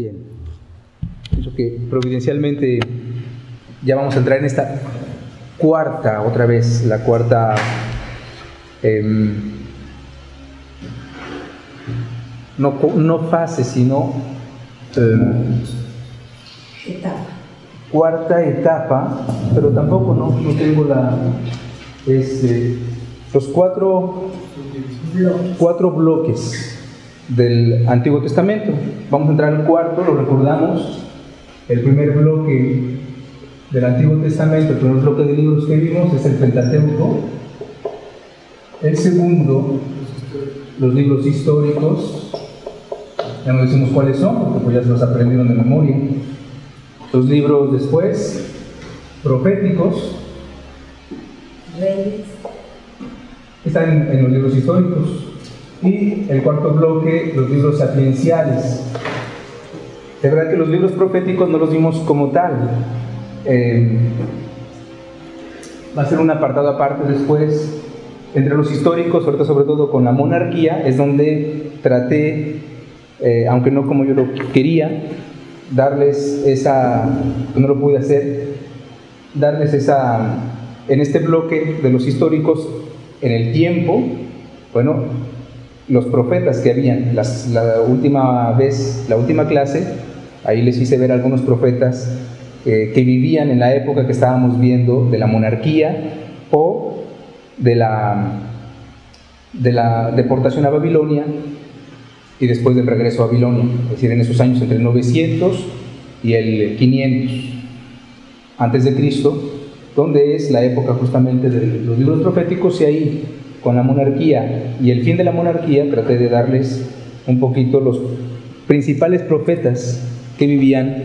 Bien. Pienso que providencialmente ya vamos a entrar en esta cuarta, otra vez, la cuarta em, no, no, fase, sino em, cuarta etapa, pero tampoco no, no tengo la este, los cuatro, cuatro bloques del Antiguo Testamento. Vamos a entrar al cuarto, lo recordamos, el primer bloque del Antiguo Testamento, el primer bloque de libros que vimos es el Pentateuco. El segundo, los libros históricos, ya no decimos cuáles son, porque pues ya se los aprendieron de memoria. Los libros después, proféticos, están en los libros históricos. Y el cuarto bloque, los libros sapienciales. De verdad que los libros proféticos no los vimos como tal. Eh, va a ser un apartado aparte después. Entre los históricos, sobre todo con la monarquía, es donde traté, eh, aunque no como yo lo quería, darles esa, no lo pude hacer, darles esa, en este bloque de los históricos, en el tiempo, bueno, los profetas que habían, la última vez, la última clase, ahí les hice ver algunos profetas eh, que vivían en la época que estábamos viendo de la monarquía o de la, de la deportación a Babilonia y después del regreso a Babilonia, es decir, en esos años entre el 900 y el 500 antes de Cristo, donde es la época justamente de los libros proféticos y ahí con la monarquía y el fin de la monarquía, traté de darles un poquito los principales profetas que vivían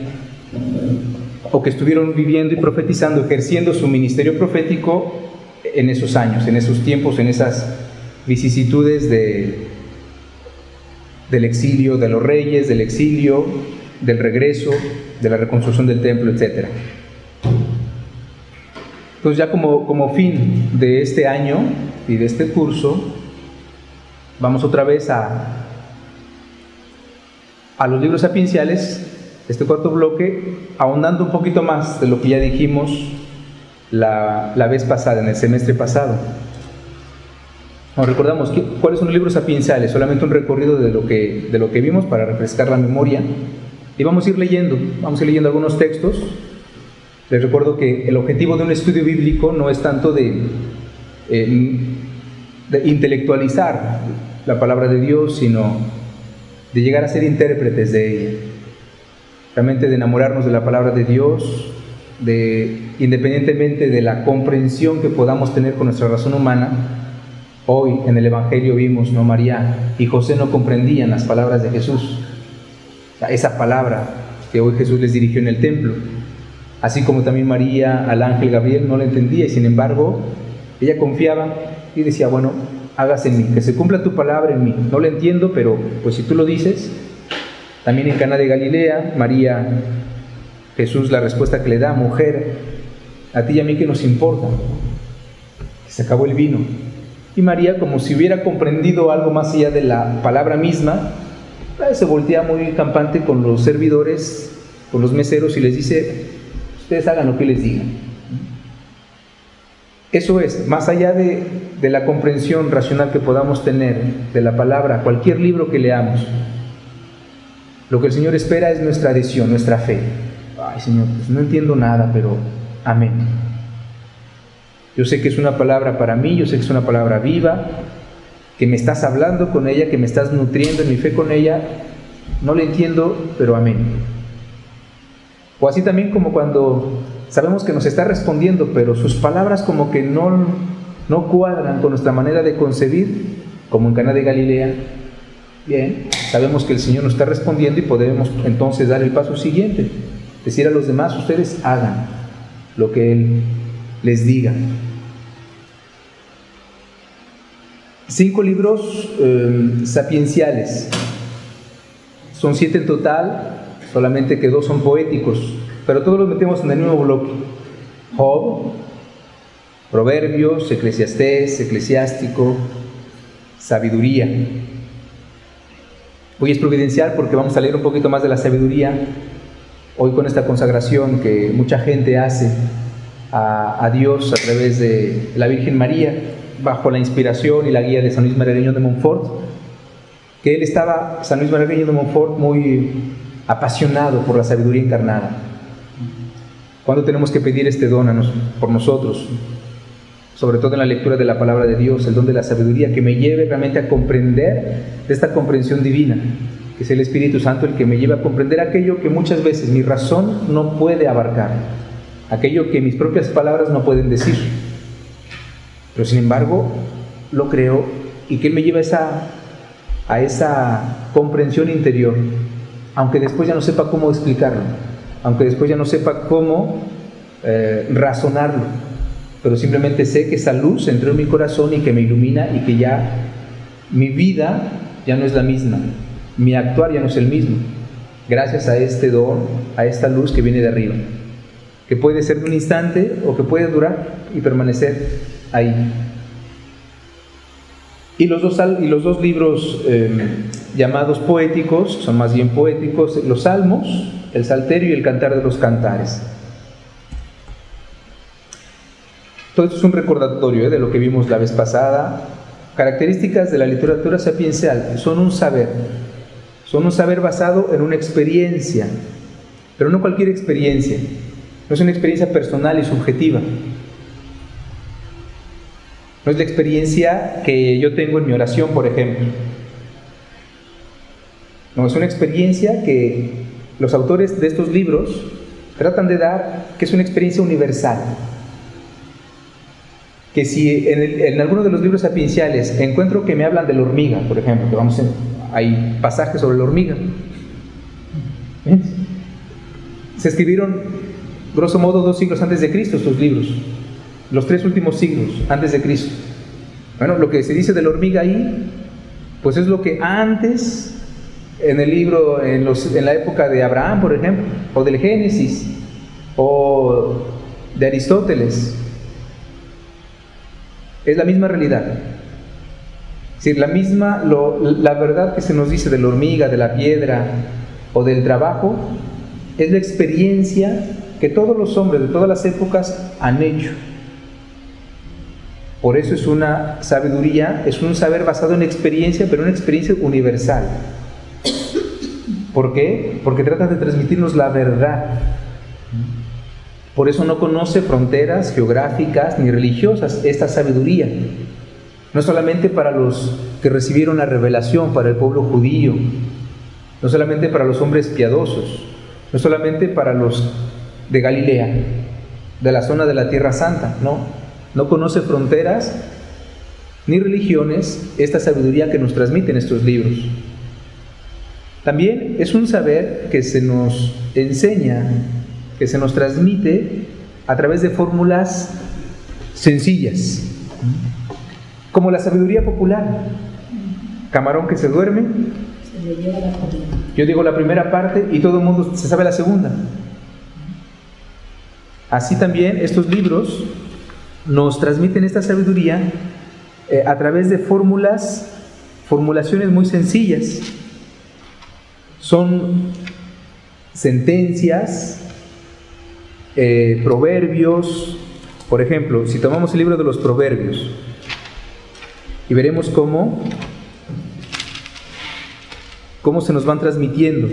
o que estuvieron viviendo y profetizando, ejerciendo su ministerio profético en esos años, en esos tiempos, en esas vicisitudes de, del exilio de los reyes, del exilio, del regreso, de la reconstrucción del templo, etc. Entonces ya como, como fin de este año y de este curso, vamos otra vez a, a los libros sapienciales, este cuarto bloque, ahondando un poquito más de lo que ya dijimos la, la vez pasada, en el semestre pasado. Nos recordamos cuáles son los libros sapienciales, solamente un recorrido de lo, que, de lo que vimos para refrescar la memoria. Y vamos a ir leyendo, vamos a ir leyendo algunos textos les recuerdo que el objetivo de un estudio bíblico no es tanto de, eh, de intelectualizar la palabra de Dios, sino de llegar a ser intérpretes de ella. Realmente de enamorarnos de la palabra de Dios, de independientemente de la comprensión que podamos tener con nuestra razón humana, Hoy en el Evangelio vimos, ¿no? María y José no comprendían las palabras de Jesús. Esa palabra que hoy Jesús les dirigió en el templo así como también María al ángel Gabriel no la entendía y sin embargo ella confiaba y decía, bueno, hágase en mí, que se cumpla tu palabra en mí. No la entiendo, pero pues si tú lo dices, también en Cana de Galilea, María, Jesús la respuesta que le da, mujer, a ti y a mí que nos importa, se acabó el vino. Y María, como si hubiera comprendido algo más allá de la palabra misma, se voltea muy campante con los servidores, con los meseros y les dice, Ustedes hagan lo que les digan. Eso es, más allá de, la comprensión racional que podamos tener de la palabra, cualquier libro que leamos, lo que el Señor espera es nuestra adhesión, nuestra fe. Ay Señor, pues no entiendo nada, pero amén. Yo sé que es una palabra para mí, yo sé que es una palabra viva, que me estás hablando con ella, que me estás nutriendo en mi fe con ella. No le entiendo, pero amén. O así también como cuando sabemos que nos está respondiendo, pero sus palabras como que no, no cuadran con nuestra manera de concebir, como en Cana de Galilea. Bien, sabemos que el Señor nos está respondiendo y podemos entonces dar el paso siguiente, decir a los demás, ustedes hagan lo que Él les diga. Cinco libros eh, sapienciales, son siete en total, solamente que dos son poéticos, pero todos los metemos en el mismo bloque. Job, Proverbios, Eclesiastés, Eclesiástico, Sabiduría. Hoy es providencial porque vamos a leer un poquito más de la sabiduría, hoy con esta consagración que mucha gente hace a, Dios a través de la Virgen María, bajo la inspiración y la guía de San Luis Margareño de Montfort, que él estaba, San Luis Margareño de Montfort, muy apasionado por la sabiduría encarnada. ¿Cuándo tenemos que pedir este don por nosotros? Sobre todo en la lectura de la palabra de Dios, el don de la sabiduría que me lleve realmente a comprender de esta comprensión divina, que es el Espíritu Santo el que me lleve a comprender aquello que muchas veces mi razón no puede abarcar, aquello que mis propias palabras no pueden decir. Pero sin embargo, lo creo y que Él me lleva a esa, a esa comprensión interior, aunque después ya no sepa cómo explicarlo aunque después ya no sepa cómo eh, razonarlo, pero simplemente sé que esa luz entró en mi corazón y que me ilumina y que ya mi vida ya no es la misma, mi actuar ya no es el mismo, gracias a este don, a esta luz que viene de arriba, que puede ser de un instante o que puede durar y permanecer ahí. Y los dos, y los dos libros eh, llamados poéticos, son más bien poéticos, los salmos, el salterio y el cantar de los cantares. Todo esto es un recordatorio ¿eh? de lo que vimos la vez pasada. Características de la literatura sapiencial son un saber, son un saber basado en una experiencia, pero no cualquier experiencia, no es una experiencia personal y subjetiva. No es la experiencia que yo tengo en mi oración, por ejemplo. No, es una experiencia que los autores de estos libros tratan de dar que es una experiencia universal. Que si en, alguno de los libros sapienciales encuentro que me hablan de la hormiga, por ejemplo, que vamos hay pasajes sobre la hormiga. Se escribieron, grosso modo, dos siglos antes de Cristo estos libros, los tres últimos siglos antes de Cristo. Bueno, lo que se dice de la hormiga ahí, pues es lo que antes en el libro, en, la época de Abraham, por ejemplo, o del Génesis, o de Aristóteles. Es la misma realidad. Es decir, la misma, la verdad que se nos dice de la hormiga, de la piedra o del trabajo, es la experiencia que todos los hombres de todas las épocas han hecho. Por eso es una sabiduría, es un saber basado en experiencia, pero una experiencia universal. ¿Por qué? Porque trata de transmitirnos la verdad. Por eso no conoce fronteras geográficas ni religiosas esta sabiduría. No solamente para los que recibieron la revelación, para el pueblo judío, no solamente para los hombres piadosos, no solamente para los de Galilea, de la zona de la Tierra Santa, no. No conoce fronteras ni religiones esta sabiduría que nos transmiten estos libros. También es un saber que se nos enseña, que se nos transmite a través de fórmulas sencillas, como la sabiduría popular. Camarón que se duerme, yo digo la primera parte y todo el mundo se sabe la segunda. Así también estos libros nos transmiten esta sabiduría eh, a través de fórmulas, formulaciones muy sencillas. Son sentencias, eh, proverbios. Por ejemplo, si tomamos el libro de los proverbios y veremos cómo, cómo se nos van transmitiendo.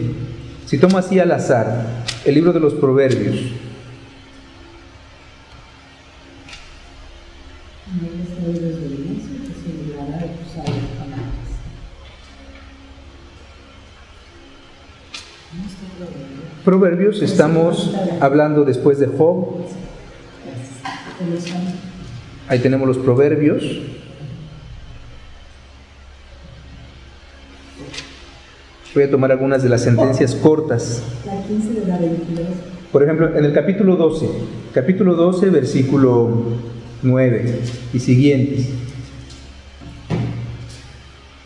Si tomo así al azar el libro de los proverbios, Proverbios, estamos hablando después de Job. Ahí tenemos los proverbios. Voy a tomar algunas de las sentencias cortas. Por ejemplo, en el capítulo 12, capítulo 12, versículo 9 y siguientes.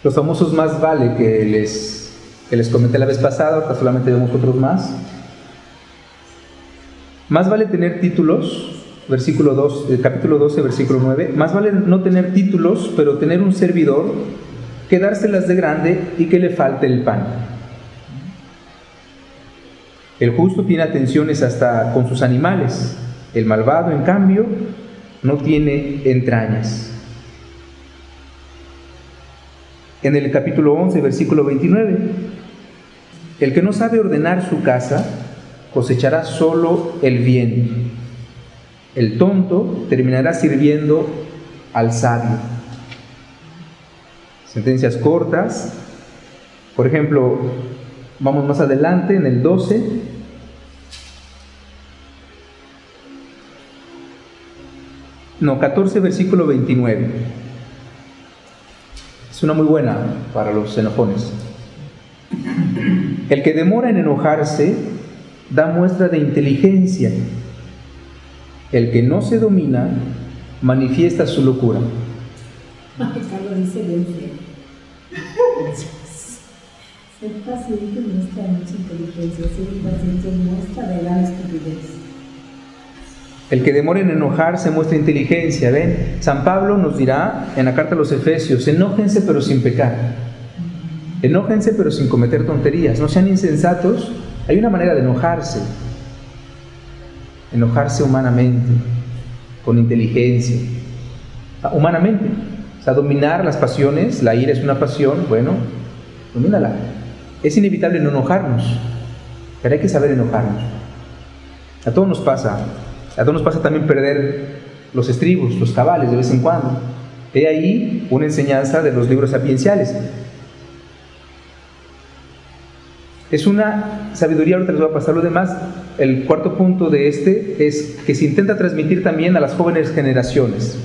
Los famosos más vale que les que les comenté la vez pasada, ahora solamente vemos otros más. Más vale tener títulos, versículo 2, el capítulo 12, versículo 9, más vale no tener títulos, pero tener un servidor que dárselas de grande y que le falte el pan. El justo tiene atenciones hasta con sus animales, el malvado, en cambio, no tiene entrañas. En el capítulo 11, versículo 29, el que no sabe ordenar su casa cosechará solo el bien. El tonto terminará sirviendo al sabio. Sentencias cortas. Por ejemplo, vamos más adelante en el 12. No, 14, versículo 29. Es una muy buena para los enojones. El que demora en enojarse da muestra de inteligencia. El que no se domina manifiesta su locura. Ser paciente muestra mucha inteligencia, ser impaciente muestra de gran estupidez. El que demora en enojarse muestra inteligencia. Ven, San Pablo nos dirá en la carta a los Efesios, enójense pero sin pecar. Enójense pero sin cometer tonterías. No sean insensatos. Hay una manera de enojarse. Enojarse humanamente, con inteligencia. Ah, humanamente. O sea, dominar las pasiones. La ira es una pasión. Bueno, domínala. Es inevitable no enojarnos. Pero hay que saber enojarnos. A todos nos pasa. A todos nos pasa también perder los estribos, los cabales de vez en cuando. He ahí una enseñanza de los libros sapienciales. Es una sabiduría, ahorita les voy a pasar lo demás. El cuarto punto de este es que se intenta transmitir también a las jóvenes generaciones.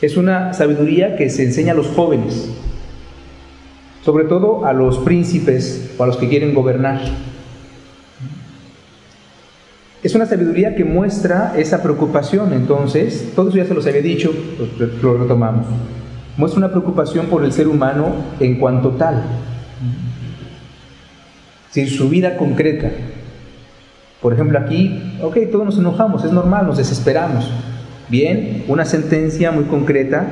Es una sabiduría que se enseña a los jóvenes, sobre todo a los príncipes o a los que quieren gobernar. Es una sabiduría que muestra esa preocupación, entonces, todo eso ya se los había dicho, lo retomamos. Muestra una preocupación por el ser humano en cuanto tal, sin su vida concreta. Por ejemplo, aquí, ok, todos nos enojamos, es normal, nos desesperamos. Bien, una sentencia muy concreta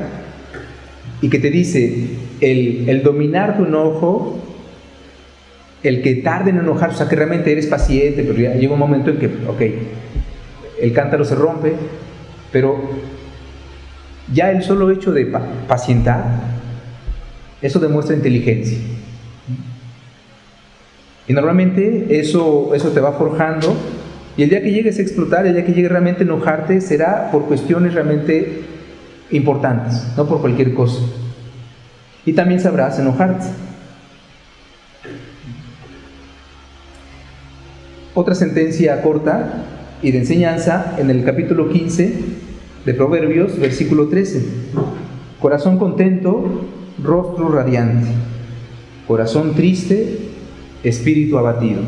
y que te dice, el, dominar tu enojo el que tarde en enojarse, o sea, que realmente eres paciente, pero ya llega un momento en que, ok, el cántaro se rompe, pero ya el solo hecho de pacientar, eso demuestra inteligencia. Y normalmente eso, eso te va forjando y el día que llegues a explotar, el día que llegues realmente a enojarte, será por cuestiones realmente importantes, no por cualquier cosa. Y también sabrás enojarte. Otra sentencia corta y de enseñanza en el capítulo 15 de Proverbios, versículo 13. Corazón contento, rostro radiante. Corazón triste, espíritu abatido.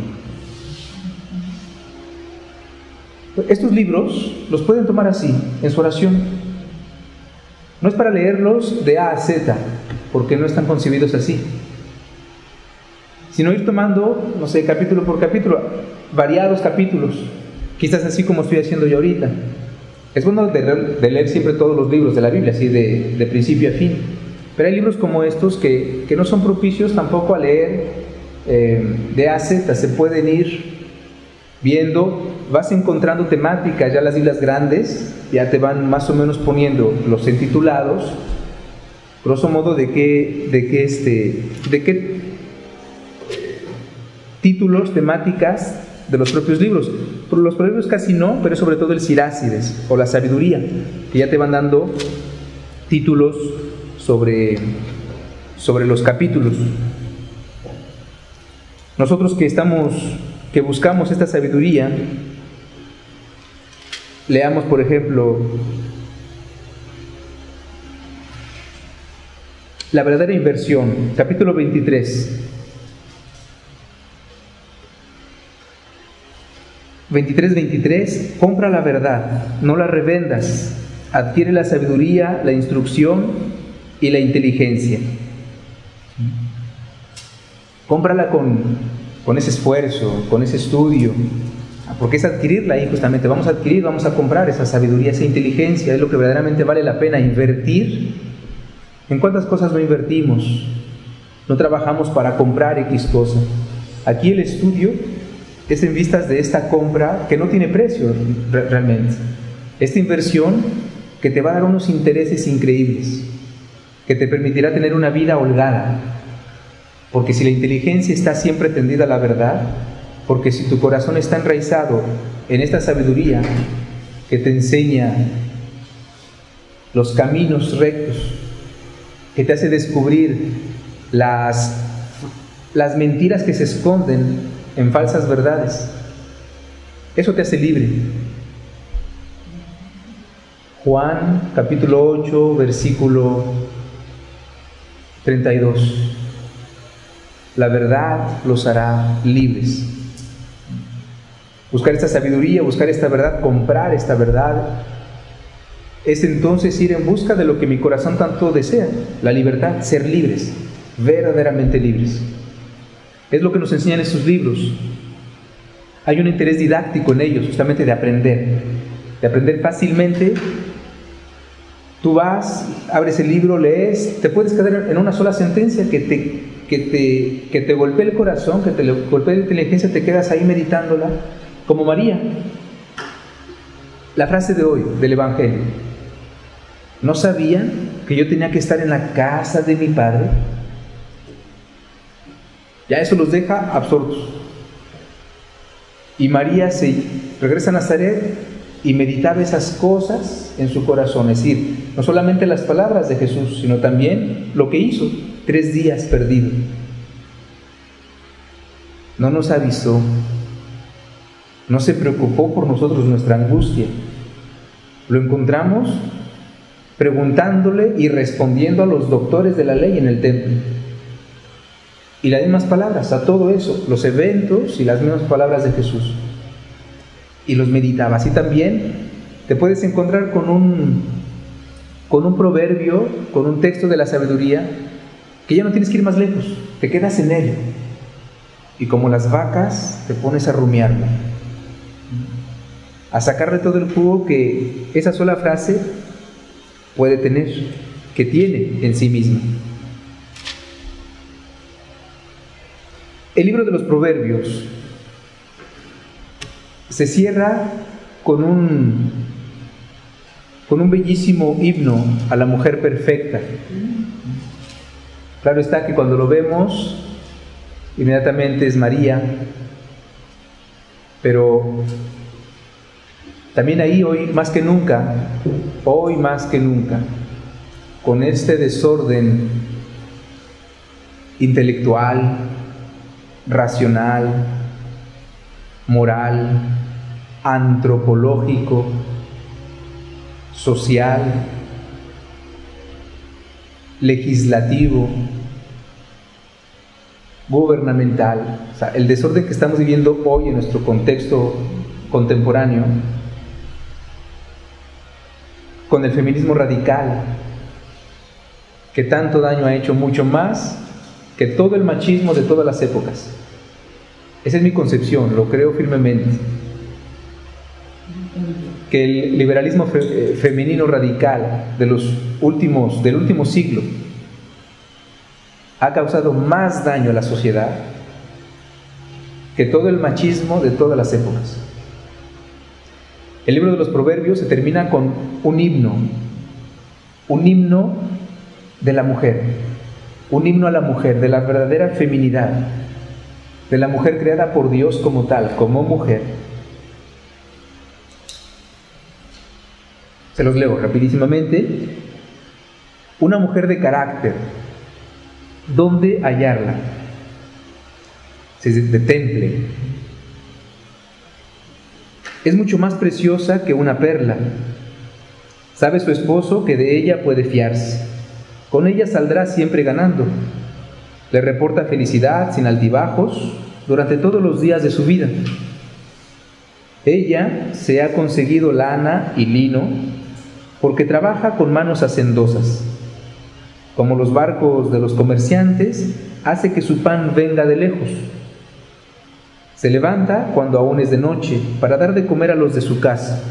Estos libros los pueden tomar así, en su oración. No es para leerlos de A a Z, porque no están concebidos así, sino ir tomando, no sé, capítulo por capítulo variados capítulos, quizás así como estoy haciendo yo ahorita. Es bueno de, leer siempre todos los libros de la Biblia, así de, principio a fin. Pero hay libros como estos que, no son propicios tampoco a leer eh, de A a Z, se pueden ir viendo, vas encontrando temáticas, ya las islas grandes, ya te van más o menos poniendo los entitulados, grosso modo de qué, de qué, este, de qué títulos, temáticas de los propios libros. Los proverbios casi no, pero sobre todo el Sirácides o la sabiduría, que ya te van dando títulos sobre, sobre los capítulos. Nosotros que estamos, que buscamos esta sabiduría, leamos por ejemplo la verdadera inversión, capítulo 23. 23-23, compra la verdad, no la revendas, adquiere la sabiduría, la instrucción y la inteligencia. Cómprala con, con ese esfuerzo, con ese estudio, porque es adquirirla ahí justamente, vamos a adquirir, vamos a comprar esa sabiduría, esa inteligencia, es lo que verdaderamente vale la pena invertir ¿En cuántas cosas no invertimos? No trabajamos para comprar X cosa. Aquí el estudio es en vistas de esta compra que no tiene precio realmente. Esta inversión que te va a dar unos intereses increíbles, que te permitirá tener una vida holgada. Porque si la inteligencia está siempre tendida a la verdad, porque si tu corazón está enraizado en esta sabiduría que te enseña los caminos rectos, que te hace descubrir las, las mentiras que se esconden en falsas verdades, eso te hace libre. Juan capítulo 8, versículo 32. La verdad los hará libres. Buscar esta sabiduría, buscar esta verdad, comprar esta verdad, es entonces ir en busca de lo que mi corazón tanto desea, la libertad, ser libres, verdaderamente libres. Es lo que nos enseñan estos libros. Hay un interés didáctico en ellos, justamente de aprender, de aprender fácilmente. Tú vas, abres el libro, lees, te puedes quedar en una sola sentencia que te, que te, que te golpee el corazón, que te golpee la inteligencia, te quedas ahí meditándola como María. La frase de hoy del Evangelio. ¿No sabían que yo tenía que estar en la casa de mi padre? Ya eso los deja absortos. Y María se regresa a Nazaret y meditaba esas cosas en su corazón, es decir, no solamente las palabras de Jesús, sino también lo que hizo, tres días perdido. No nos avisó, no se preocupó por nosotros nuestra angustia. Lo encontramos preguntándole y respondiendo a los doctores de la ley en el templo. Y las mismas palabras, a todo eso, los eventos y las mismas palabras de Jesús. Y los meditaba. Así también te puedes encontrar con un, con un proverbio, con un texto de la sabiduría, que ya no tienes que ir más lejos, te quedas en él. Y como las vacas, te pones a rumiarlo a sacarle todo el jugo que esa sola frase puede tener, que tiene en sí misma. El libro de los Proverbios se cierra con un, con un bellísimo himno a la mujer perfecta. Claro está que cuando lo vemos, inmediatamente es María, pero también ahí hoy más que nunca, hoy más que nunca, con este desorden intelectual, racional, moral, antropológico, social, legislativo, gubernamental, o sea, el desorden que estamos viviendo hoy en nuestro contexto contemporáneo, con el feminismo radical, que tanto daño ha hecho mucho más que todo el machismo de todas las épocas. Esa es mi concepción, lo creo firmemente. Que el liberalismo eh, femenino radical de los últimos, del último siglo ha causado más daño a la sociedad que todo el machismo de todas las épocas. El libro de los Proverbios se termina con un himno, un himno de la mujer, un himno a la mujer, de la verdadera feminidad, de la mujer creada por Dios como tal, como mujer. Se los leo rapidísimamente. Una mujer de carácter, ¿dónde hallarla? De temple, es mucho más preciosa que una perla. Sabe su esposo que de ella puede fiarse. Con ella saldrá siempre ganando. Le reporta felicidad sin altibajos durante todos los días de su vida. Ella se ha conseguido lana y lino porque trabaja con manos hacendosas. Como los barcos de los comerciantes, hace que su pan venga de lejos se levanta cuando aún es de noche para dar de comer a los de su casa.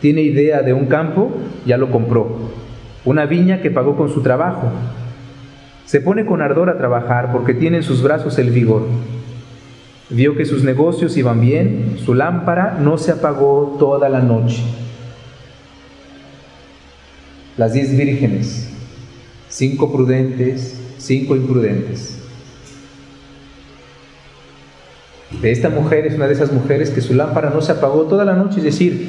Tiene idea de un campo, ya lo compró. una viña que pagó con su trabajo. Se pone con ardor a trabajar porque tiene en sus brazos el vigor. Vio que sus negocios iban bien, su lámpara no se apagó toda la noche. Las diez vírgenes, cinco prudentes, cinco imprudentes. De esta mujer es una de esas mujeres que su lámpara no se apagó toda la noche, es decir,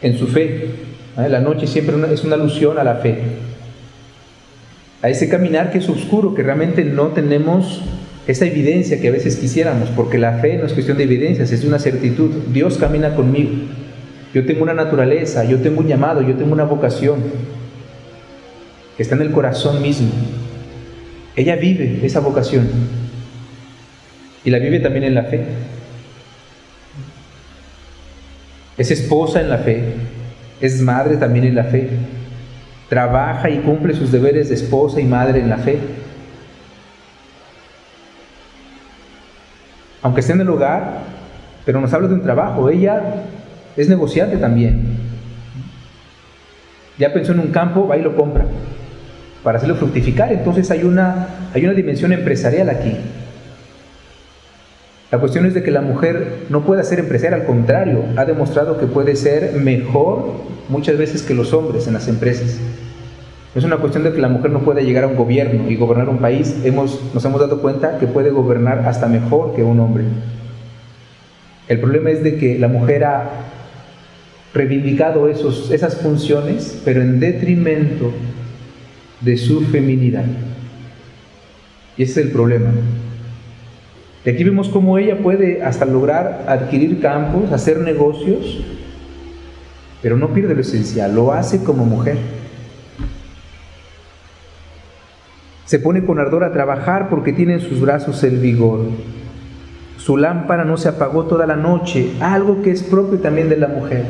en su fe. ¿eh? La noche siempre es una alusión a la fe, a ese caminar que es oscuro, que realmente no tenemos esa evidencia que a veces quisiéramos, porque la fe no es cuestión de evidencias, es una certitud. Dios camina conmigo. Yo tengo una naturaleza, yo tengo un llamado, yo tengo una vocación que está en el corazón mismo. Ella vive esa vocación y la vive también en la fe. Es esposa en la fe, es madre también en la fe, trabaja y cumple sus deberes de esposa y madre en la fe. Aunque esté en el hogar, pero nos habla de un trabajo, ella es negociante también. Ya pensó en un campo, va y lo compra para hacerlo fructificar. Entonces hay una, hay una dimensión empresarial aquí. La cuestión es de que la mujer no puede ser empresaria, al contrario, ha demostrado que puede ser mejor muchas veces que los hombres en las empresas. Es una cuestión de que la mujer no pueda llegar a un gobierno y gobernar un país, hemos, nos hemos dado cuenta que puede gobernar hasta mejor que un hombre. El problema es de que la mujer ha reivindicado esos, esas funciones, pero en detrimento de su feminidad. Y ese es el problema. Y aquí vemos cómo ella puede hasta lograr adquirir campos, hacer negocios, pero no pierde lo esencial, lo hace como mujer. Se pone con ardor a trabajar porque tiene en sus brazos el vigor. Su lámpara no se apagó toda la noche, algo que es propio también de la mujer.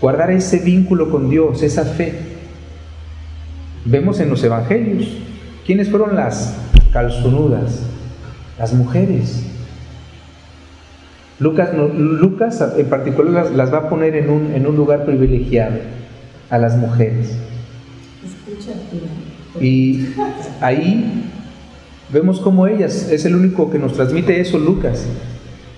Guardar ese vínculo con Dios, esa fe. Vemos en los evangelios quiénes fueron las calzonudas, las mujeres. Lucas, Lucas en particular las, va a poner en un, en un lugar privilegiado a las mujeres. Y ahí vemos como ellas, es el único que nos transmite eso Lucas.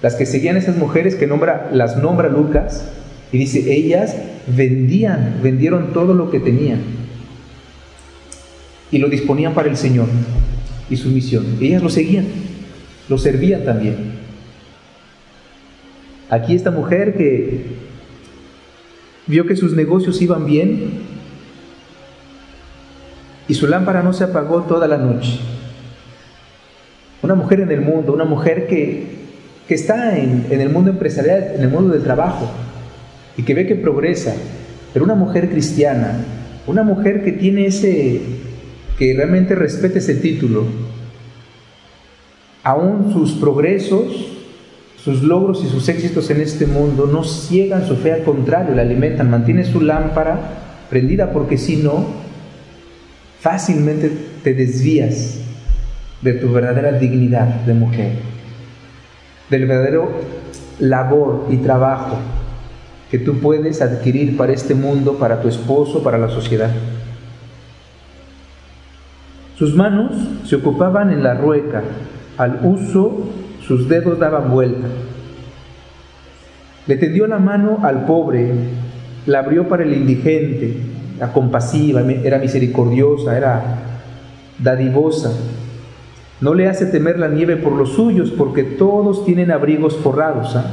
Las que seguían esas mujeres que nombra, las nombra Lucas y dice, ellas vendían, vendieron todo lo que tenían y lo disponían para el Señor y su misión. Ellas lo seguían, lo servían también. Aquí esta mujer que vio que sus negocios iban bien y su lámpara no se apagó toda la noche. Una mujer en el mundo, una mujer que, que está en, en el mundo empresarial, en el mundo del trabajo y que ve que progresa, pero una mujer cristiana, una mujer que tiene ese, que realmente respete ese título, aún sus progresos, sus logros y sus éxitos en este mundo no ciegan su fe, al contrario, la alimentan, mantiene su lámpara prendida porque si no, fácilmente te desvías de tu verdadera dignidad de mujer, del verdadero labor y trabajo que tú puedes adquirir para este mundo, para tu esposo, para la sociedad. Sus manos se ocupaban en la rueca, al uso sus dedos daban vuelta. Le tendió la mano al pobre, la abrió para el indigente, la compasiva, era misericordiosa, era dadivosa. No le hace temer la nieve por los suyos, porque todos tienen abrigos forrados. ¿ah?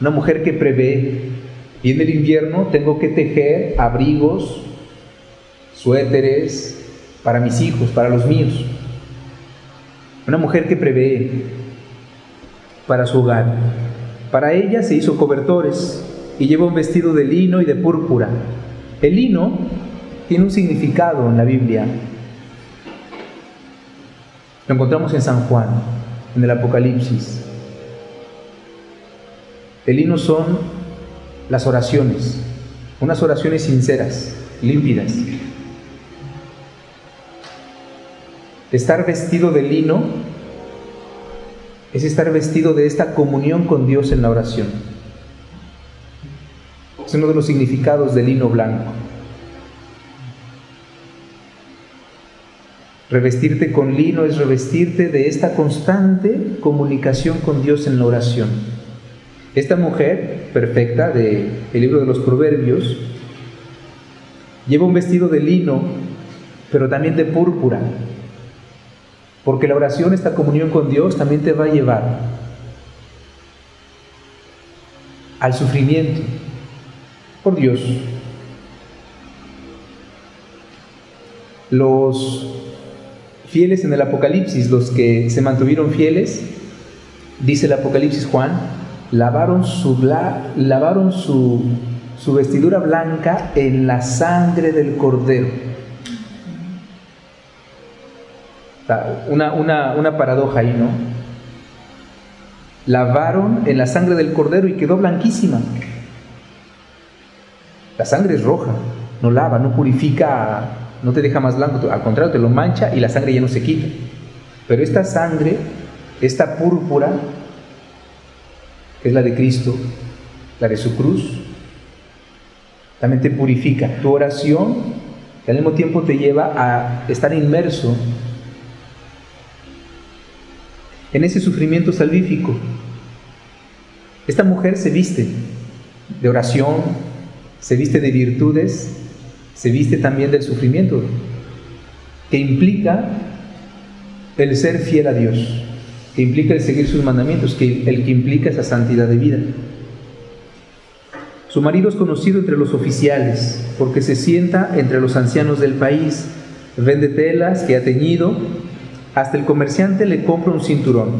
Una mujer que prevé. Y en el invierno tengo que tejer abrigos, suéteres, para mis hijos, para los míos. Una mujer que prevé para su hogar. Para ella se hizo cobertores y lleva un vestido de lino y de púrpura. El lino tiene un significado en la Biblia. Lo encontramos en San Juan, en el Apocalipsis. El lino son las oraciones, unas oraciones sinceras, límpidas. Estar vestido de lino es estar vestido de esta comunión con Dios en la oración. Es uno de los significados del lino blanco. Revestirte con lino es revestirte de esta constante comunicación con Dios en la oración. Esta mujer perfecta del el libro de los Proverbios lleva un vestido de lino, pero también de púrpura, porque la oración, esta comunión con Dios, también te va a llevar al sufrimiento por Dios. Los fieles en el Apocalipsis, los que se mantuvieron fieles, dice el Apocalipsis Juan, lavaron su, lavaron su, su vestidura blanca en la sangre del cordero. Una, una, una paradoja ahí, ¿no? Lavaron en la sangre del cordero y quedó blanquísima. La sangre es roja, no lava, no purifica, no te deja más blanco, al contrario, te lo mancha y la sangre ya no se quita. Pero esta sangre, esta púrpura, que es la de Cristo, la de su cruz, también te purifica. Tu oración al mismo tiempo te lleva a estar inmerso en ese sufrimiento salvífico. Esta mujer se viste de oración, se viste de virtudes, se viste también del sufrimiento, que implica el ser fiel a Dios, que implica el seguir sus mandamientos, que el que implica esa santidad de vida. Su marido es conocido entre los oficiales porque se sienta entre los ancianos del país, vende telas que ha teñido, hasta el comerciante le compra un cinturón.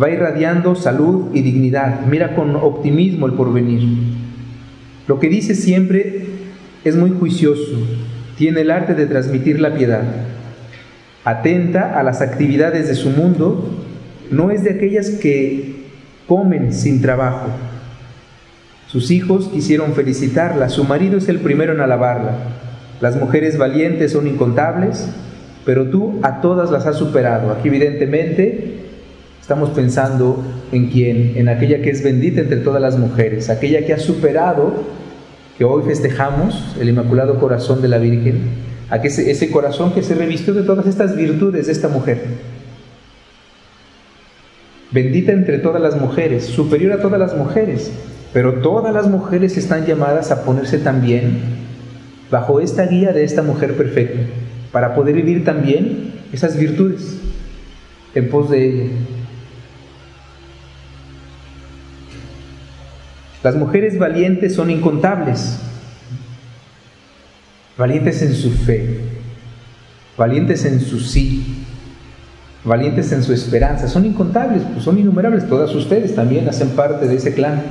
Va irradiando salud y dignidad, mira con optimismo el porvenir. Lo que dice siempre es muy juicioso, tiene el arte de transmitir la piedad. Atenta a las actividades de su mundo, no es de aquellas que comen sin trabajo sus hijos quisieron felicitarla, su marido es el primero en alabarla. Las mujeres valientes son incontables, pero tú a todas las has superado. Aquí evidentemente estamos pensando en quién, en aquella que es bendita entre todas las mujeres, aquella que ha superado, que hoy festejamos, el Inmaculado Corazón de la Virgen, ese, ese corazón que se revistió de todas estas virtudes de esta mujer. Bendita entre todas las mujeres, superior a todas las mujeres, pero todas las mujeres están llamadas a ponerse también bajo esta guía de esta mujer perfecta, para poder vivir también esas virtudes en pos de ella. Las mujeres valientes son incontables, valientes en su fe, valientes en su sí, valientes en su esperanza, son incontables, pues son innumerables, todas ustedes también hacen parte de ese clan.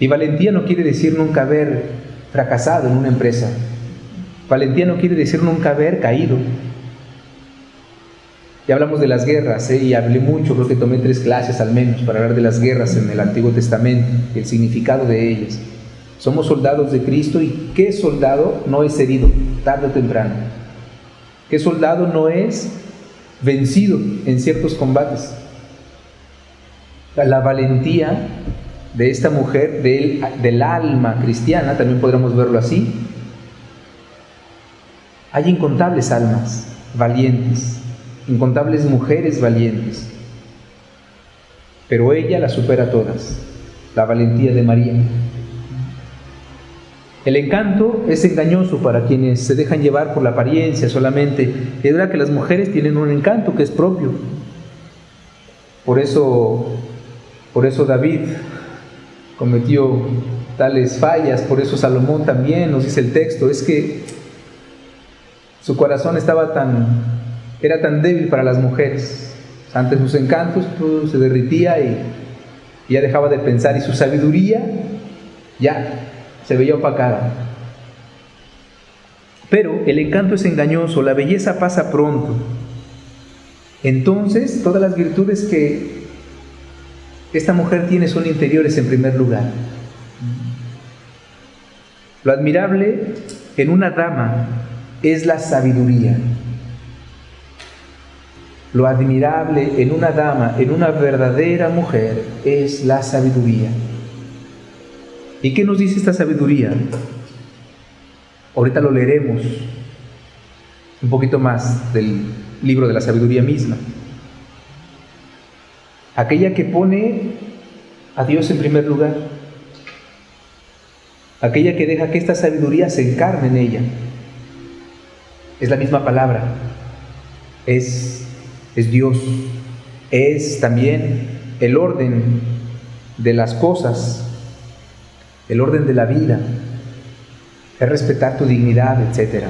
Y valentía no quiere decir nunca haber fracasado en una empresa. Valentía no quiere decir nunca haber caído. Ya hablamos de las guerras, ¿eh? y hablé mucho, creo que tomé tres clases al menos para hablar de las guerras en el Antiguo Testamento, el significado de ellas. Somos soldados de Cristo y ¿qué soldado no es herido tarde o temprano? ¿Qué soldado no es vencido en ciertos combates? La valentía de esta mujer, del, alma cristiana, también podríamos verlo así, hay incontables almas valientes, incontables mujeres valientes, pero ella la supera todas, la valentía de María. El encanto es engañoso para quienes se dejan llevar por la apariencia solamente. Es verdad que las mujeres tienen un encanto que es propio. Por eso, por eso David cometió tales fallas, por eso Salomón también nos dice el texto, es que su corazón estaba tan, era tan débil para las mujeres. Ante sus encantos todo se derritía y, ya dejaba de pensar y su sabiduría ya se veía opacada. Pero el encanto es engañoso, la belleza pasa pronto. Entonces, todas las virtudes que esta mujer tiene son interiores en primer lugar. Lo admirable en una dama es la sabiduría. Lo admirable en una dama, en una verdadera mujer, es la sabiduría. ¿Y qué nos dice esta sabiduría? Ahorita lo leeremos un poquito más del libro de la sabiduría misma. Aquella que pone a Dios en primer lugar. Aquella que deja que esta sabiduría se encarne en ella. Es la misma palabra. Es, es Dios. Es también el orden de las cosas, el orden de la vida, es respetar tu dignidad, etc.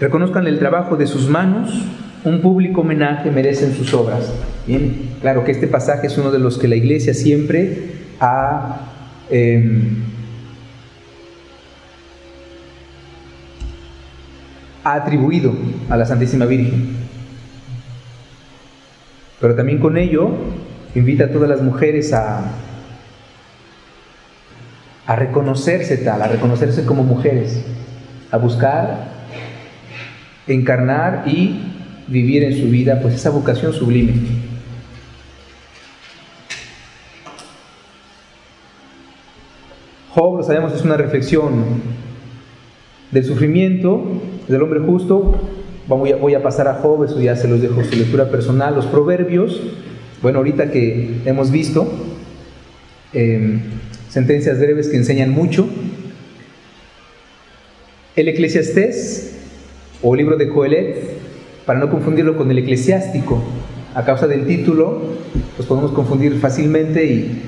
Reconozcan el trabajo de sus manos, un público homenaje merecen sus obras. Bien, claro que este pasaje es uno de los que la iglesia siempre ha em, ha atribuido a la Santísima Virgen. Pero también con ello invita a todas las mujeres a, a reconocerse tal, a reconocerse como mujeres, a buscar, encarnar y vivir en su vida pues esa vocación sublime. Job, lo sabemos, es una reflexión del sufrimiento del hombre justo. Voy a, pasar a Job, eso ya se los dejo su lectura personal. Los proverbios, bueno, ahorita que hemos visto em, sentencias breves que enseñan mucho. El Eclesiastés o libro de Coelet, para no confundirlo con el eclesiástico, a causa del título, los podemos confundir fácilmente y,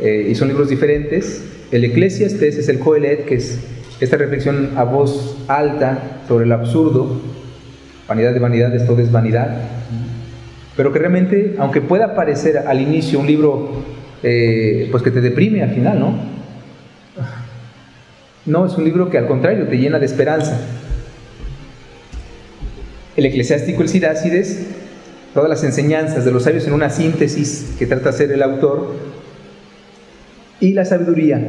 eh, son libros diferentes. El Eclesiastés es el Coelet, que es esta reflexión a voz alta sobre el absurdo, vanidad de vanidades, todo es vanidad, pero que realmente, aunque pueda parecer al inicio un libro eh, pues que te deprime al final, ¿no? No, es un libro que al contrario te llena de esperanza. El eclesiástico, el Sirácides, todas las enseñanzas de los sabios en una síntesis que trata de hacer el autor, y la sabiduría,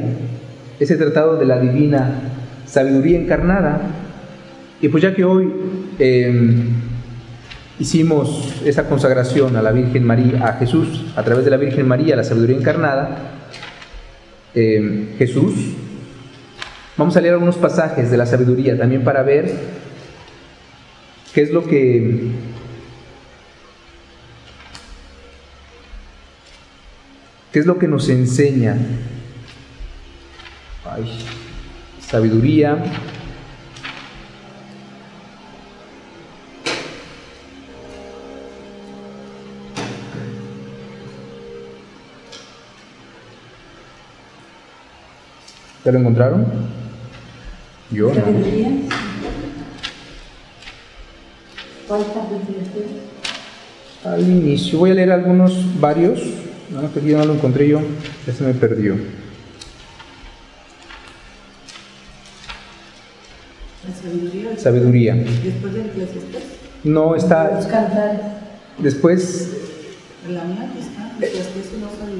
ese tratado de la divina sabiduría encarnada. Y pues ya que hoy em, hicimos esa consagración a la Virgen María, a Jesús, a través de la Virgen María, la sabiduría encarnada, em, Jesús, vamos a leer algunos pasajes de la sabiduría también para ver qué es lo que qué es lo que nos enseña. Sabiduría. ¿Ya lo encontraron? Yo no. Al inicio, voy a leer algunos, varios. No, no lo encontré yo, se me perdió. sabiduría. ¿Después del Eclesiastés? No está. Después. La mía está.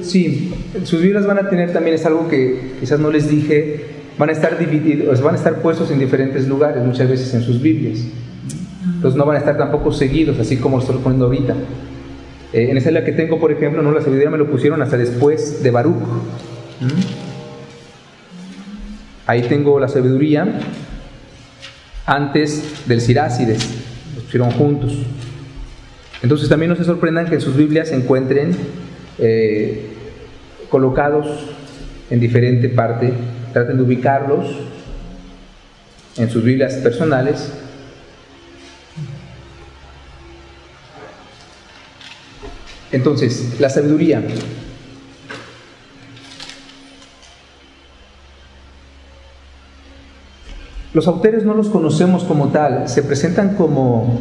Sí, sus Biblias van a tener también, es algo que quizás no les dije, van a estar divididos, van a estar puestos en diferentes lugares, muchas veces en sus Biblias. Entonces no van a estar tampoco seguidos, así como lo estoy poniendo ahorita. Eh, en esa la que tengo, por ejemplo, no la sabiduría me lo pusieron hasta después de Baruch. ¿Mm? Ahí tengo la sabiduría antes del Sirácides, los pusieron juntos. Entonces también no se sorprendan que en sus Biblias se encuentren eh, colocados en diferente parte, traten de ubicarlos en sus Biblias personales. Entonces, la sabiduría Los autores no los conocemos como tal, se presentan como,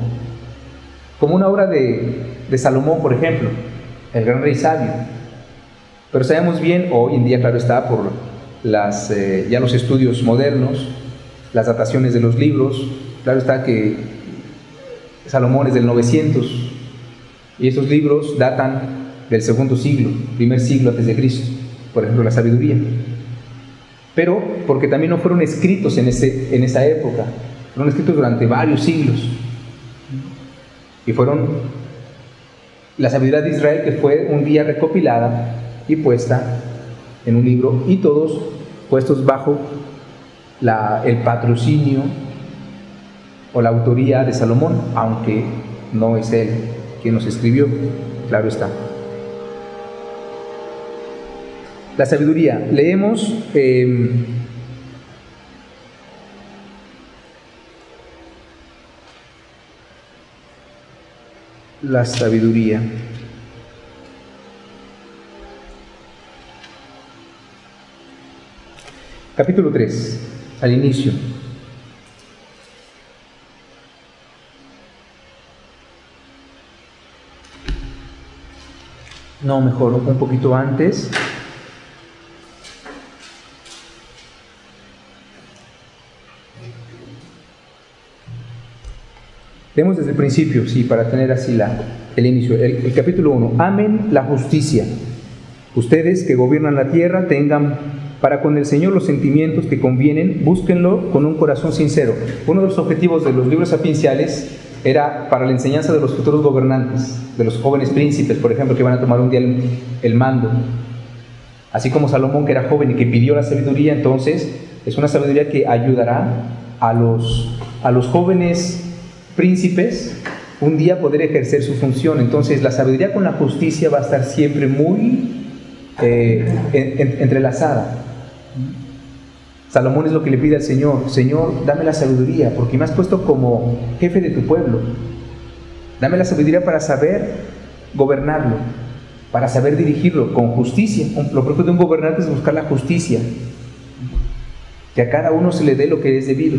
como una obra de, Salomón, por ejemplo, el gran rey sabio. Pero sabemos bien, hoy en día, claro está, por las, eh, ya los estudios modernos, las dataciones de los libros, claro está que Salomón es del 900 y esos libros datan del segundo siglo, primer siglo antes de Cristo, por ejemplo, la sabiduría pero porque también no fueron escritos en, ese, en esa época, fueron escritos durante varios siglos. Y fueron la sabiduría de Israel que fue un día recopilada y puesta en un libro y todos puestos bajo el patrocinio o la autoría de Salomón, aunque no es él quien nos escribió, claro está. La sabiduría. Leemos em, la sabiduría. Capítulo 3, al inicio. No, mejor, un poquito antes. Vemos desde el principio, sí, para tener así el inicio. El, capítulo 1. Amen la justicia. Ustedes que gobiernan la tierra tengan para con el Señor los sentimientos que convienen, búsquenlo con un corazón sincero. Uno de los objetivos de los libros sapienciales era para la enseñanza de los futuros gobernantes, de los jóvenes príncipes, por ejemplo, que van a tomar un día el, el mando. Así como Salomón, que era joven y que pidió la sabiduría, entonces es una sabiduría que ayudará a los, a los jóvenes príncipes un día poder ejercer su función. Entonces la sabiduría con la justicia va a estar siempre muy eh, entrelazada. Salomón es lo que le pide al Señor, Señor, dame la sabiduría, porque me has puesto como jefe de tu pueblo. Dame la sabiduría para saber gobernarlo, para saber dirigirlo con justicia. Lo propio de un gobernante es buscar la justicia, que a cada uno se le dé lo que es debido,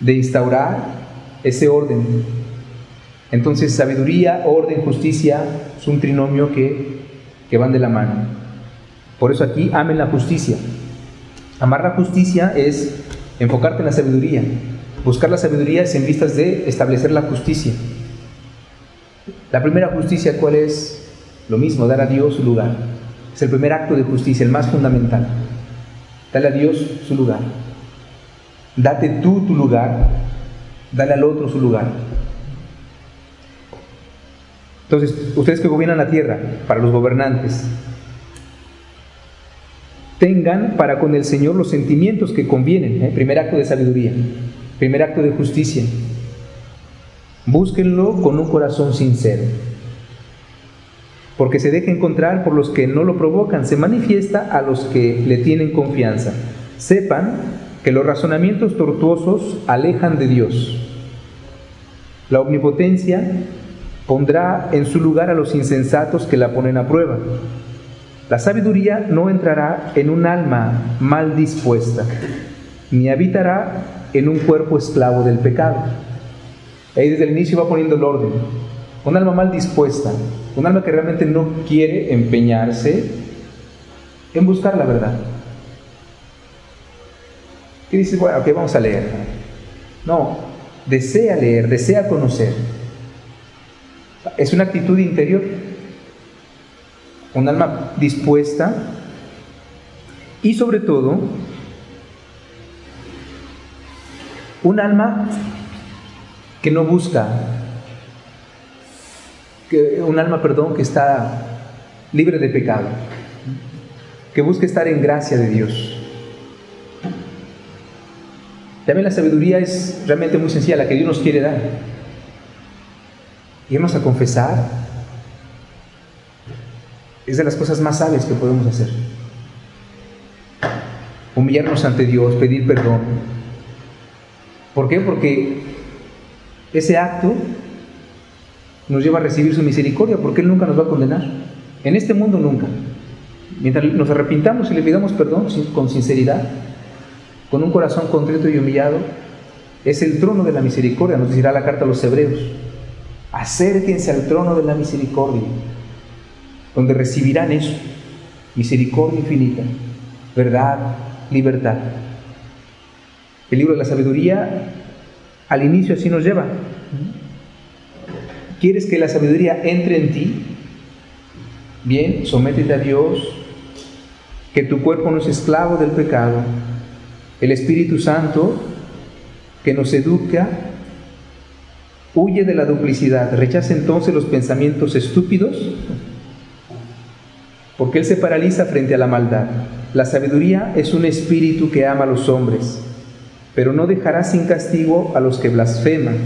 de instaurar ese orden. Entonces, sabiduría, orden, justicia es un trinomio que, que van de la mano. Por eso aquí amen la justicia. Amar la justicia es enfocarte en la sabiduría. Buscar la sabiduría es en vistas de establecer la justicia. La primera justicia, ¿cuál es? Lo mismo, dar a Dios su lugar. Es el primer acto de justicia, el más fundamental. Dale a Dios su lugar. Date tú tu lugar dale al otro su lugar. Entonces, ustedes que gobiernan la tierra, para los gobernantes, tengan para con el Señor los sentimientos que convienen. ¿eh? Primer acto de sabiduría, primer acto de justicia. Búsquenlo con un corazón sincero. Porque se deja encontrar por los que no lo provocan, se manifiesta a los que le tienen confianza. Sepan que los razonamientos tortuosos alejan de Dios. La omnipotencia pondrá en su lugar a los insensatos que la ponen a prueba. La sabiduría no entrará en un alma mal dispuesta, ni habitará en un cuerpo esclavo del pecado. Ahí desde el inicio va poniendo el orden. Un alma mal dispuesta, un alma que realmente no quiere empeñarse en buscar la verdad. ¿Qué dices? Bueno, ok, vamos a leer. No, desea leer, desea conocer. Es una actitud interior, un alma dispuesta y sobre todo un alma que no busca, un alma, perdón, que está libre de pecado, que busca estar en gracia de Dios. También la sabiduría es realmente muy sencilla, la que Dios nos quiere dar. Irnos a confesar es de las cosas más sabias que podemos hacer. Humillarnos ante Dios, pedir perdón. ¿Por qué? Porque ese acto nos lleva a recibir su misericordia, porque Él nunca nos va a condenar. En este mundo nunca. Mientras nos arrepintamos y le pidamos perdón con sinceridad, con un corazón contrito y humillado, es el trono de la misericordia, nos dirá la carta a los hebreos. Acérquense al trono de la misericordia, donde recibirán eso, misericordia infinita, verdad, libertad. El libro de la sabiduría al inicio así nos lleva. ¿Quieres que la sabiduría entre en ti? Bien, sométete a Dios, que tu cuerpo no es esclavo del pecado, el Espíritu Santo que nos educa huye de la duplicidad, rechaza entonces los pensamientos estúpidos, porque Él se paraliza frente a la maldad. La sabiduría es un espíritu que ama a los hombres, pero no dejará sin castigo a los que blasfeman,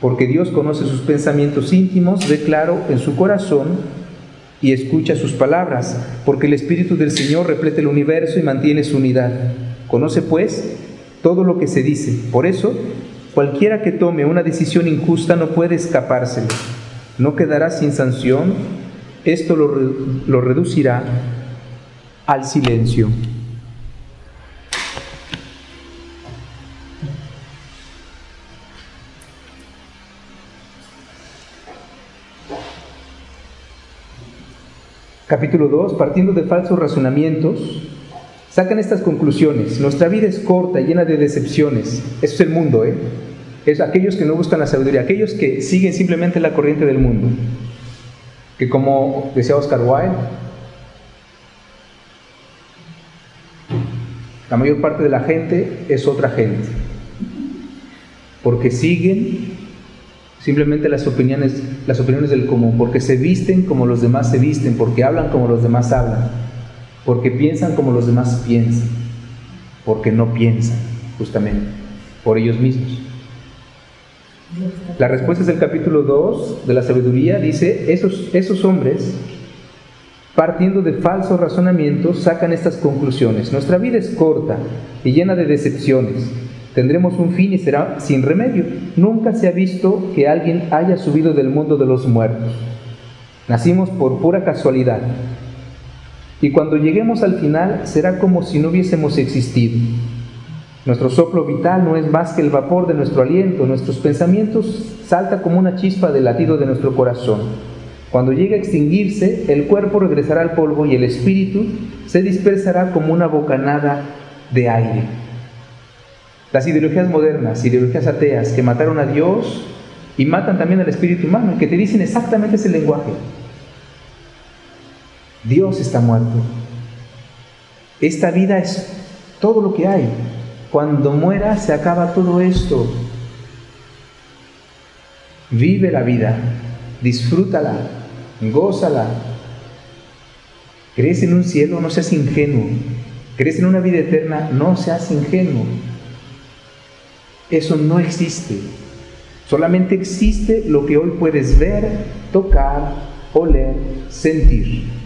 porque Dios conoce sus pensamientos íntimos, ve claro en su corazón y escucha sus palabras, porque el Espíritu del Señor replete el universo y mantiene su unidad. Conoce pues todo lo que se dice. Por eso, cualquiera que tome una decisión injusta no puede escapárselo. No quedará sin sanción. Esto lo, lo reducirá al silencio. Capítulo 2, partiendo de falsos razonamientos, sacan estas conclusiones. Nuestra vida es corta, llena de decepciones. Eso es el mundo, ¿eh? Es aquellos que no buscan la sabiduría, aquellos que siguen simplemente la corriente del mundo. Que como decía Oscar Wilde, la mayor parte de la gente es otra gente. Porque siguen simplemente las opiniones, las opiniones del común, porque se visten como los demás se visten, porque hablan como los demás hablan, porque piensan como los demás piensan, porque no piensan, justamente, por ellos mismos. La respuesta es el capítulo 2 de la sabiduría, dice, esos, esos hombres, partiendo de falsos razonamientos, sacan estas conclusiones. Nuestra vida es corta y llena de decepciones Tendremos un fin y será sin remedio. Nunca se ha visto que alguien haya subido del mundo de los muertos. Nacimos por pura casualidad. Y cuando lleguemos al final será como si no hubiésemos existido. Nuestro soplo vital no es más que el vapor de nuestro aliento. Nuestros pensamientos salta como una chispa del latido de nuestro corazón. Cuando llegue a extinguirse, el cuerpo regresará al polvo y el espíritu se dispersará como una bocanada de aire. Las ideologías modernas, ideologías ateas que mataron a Dios y matan también al espíritu humano, que te dicen exactamente ese lenguaje. Dios está muerto. Esta vida es todo lo que hay. Cuando muera se acaba todo esto. Vive la vida, disfrútala, gózala. ¿Crees en un cielo? No seas ingenuo. ¿Crees en una vida eterna? No seas ingenuo. Eso no existe. Solamente existe lo que hoy puedes ver, tocar, oler, sentir.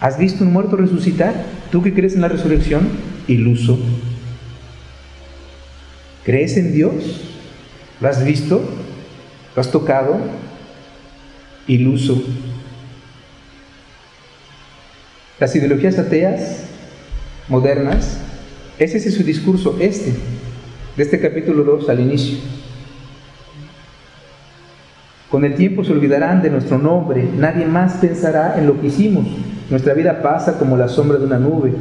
¿Has visto un muerto resucitar? ¿Tú que crees en la resurrección? Iluso. ¿Crees en Dios? ¿Lo has visto? ¿Lo has tocado? Iluso. Las ideologías ateas modernas, ese es su discurso, este de este capítulo 2 al inicio. Con el tiempo se olvidarán de nuestro nombre, nadie más pensará en lo que hicimos. Nuestra vida pasa como la sombra de una nube,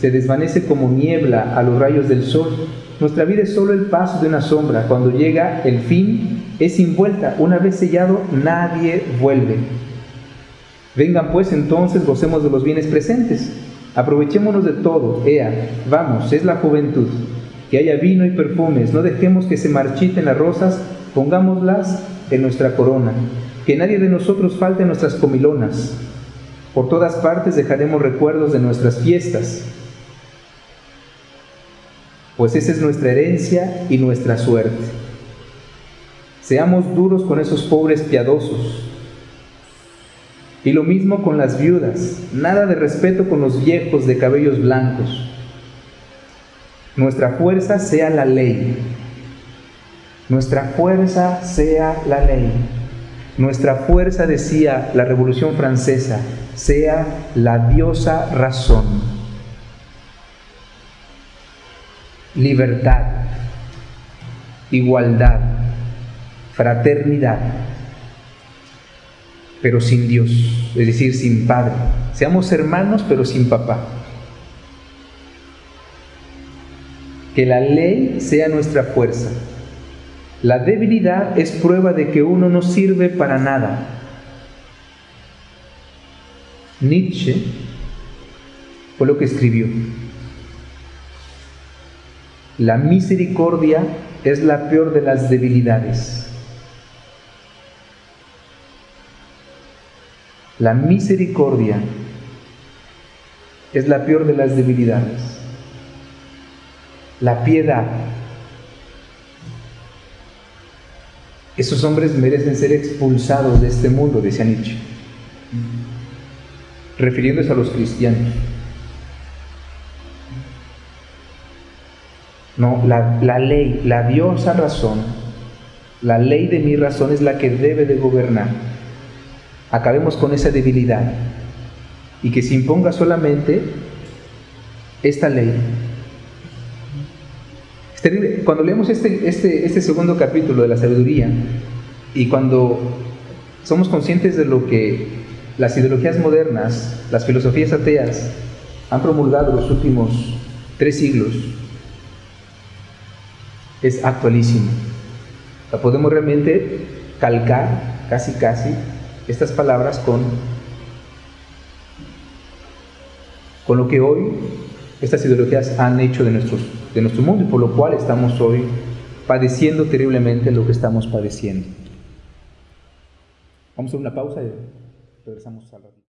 se desvanece como niebla a los rayos del sol. Nuestra vida es solo el paso de una sombra. Cuando llega el fin, es sin vuelta. Una vez sellado, nadie vuelve. Vengan pues entonces, gocemos de los bienes presentes. Aprovechémonos de todo. Ea, vamos, es la juventud que haya vino y perfumes, no dejemos que se marchiten las rosas, pongámoslas en nuestra corona, que nadie de nosotros falte en nuestras comilonas. Por todas partes dejaremos recuerdos de nuestras fiestas, pues esa es nuestra herencia y nuestra suerte. Seamos duros con esos pobres piadosos. Y lo mismo con las viudas, nada de respeto con los viejos de cabellos blancos nuestra fuerza sea la ley. Nuestra fuerza sea la ley. Nuestra fuerza, decía la Revolución Francesa, sea la diosa razón. Libertad, igualdad, fraternidad, pero sin Dios, es decir, sin Padre. Seamos hermanos, pero sin papá. que la ley sea nuestra fuerza. La debilidad es prueba de que uno no sirve para nada. Nietzsche fue lo que escribió. La misericordia es la peor de las debilidades. La misericordia es la peor de las debilidades. la piedad. Esos hombres merecen ser expulsados de este mundo, decía Nietzsche, refiriéndose a los cristianos. No, la, la ley, la diosa razón, la ley de mi razón es la que debe de gobernar. Acabemos con esa debilidad y que se imponga solamente esta ley. Cuando leemos este, este, este segundo capítulo de la sabiduría y cuando somos conscientes de lo que las ideologías modernas, las filosofías ateas han promulgado los últimos tres siglos, es actualísimo. La podemos realmente calcar, casi casi, estas palabras con, con lo que hoy estas ideologías han hecho de, nuestros, de nuestro mundo y por lo cual estamos hoy padeciendo terriblemente lo que estamos padeciendo. Vamos a una pausa y regresamos a la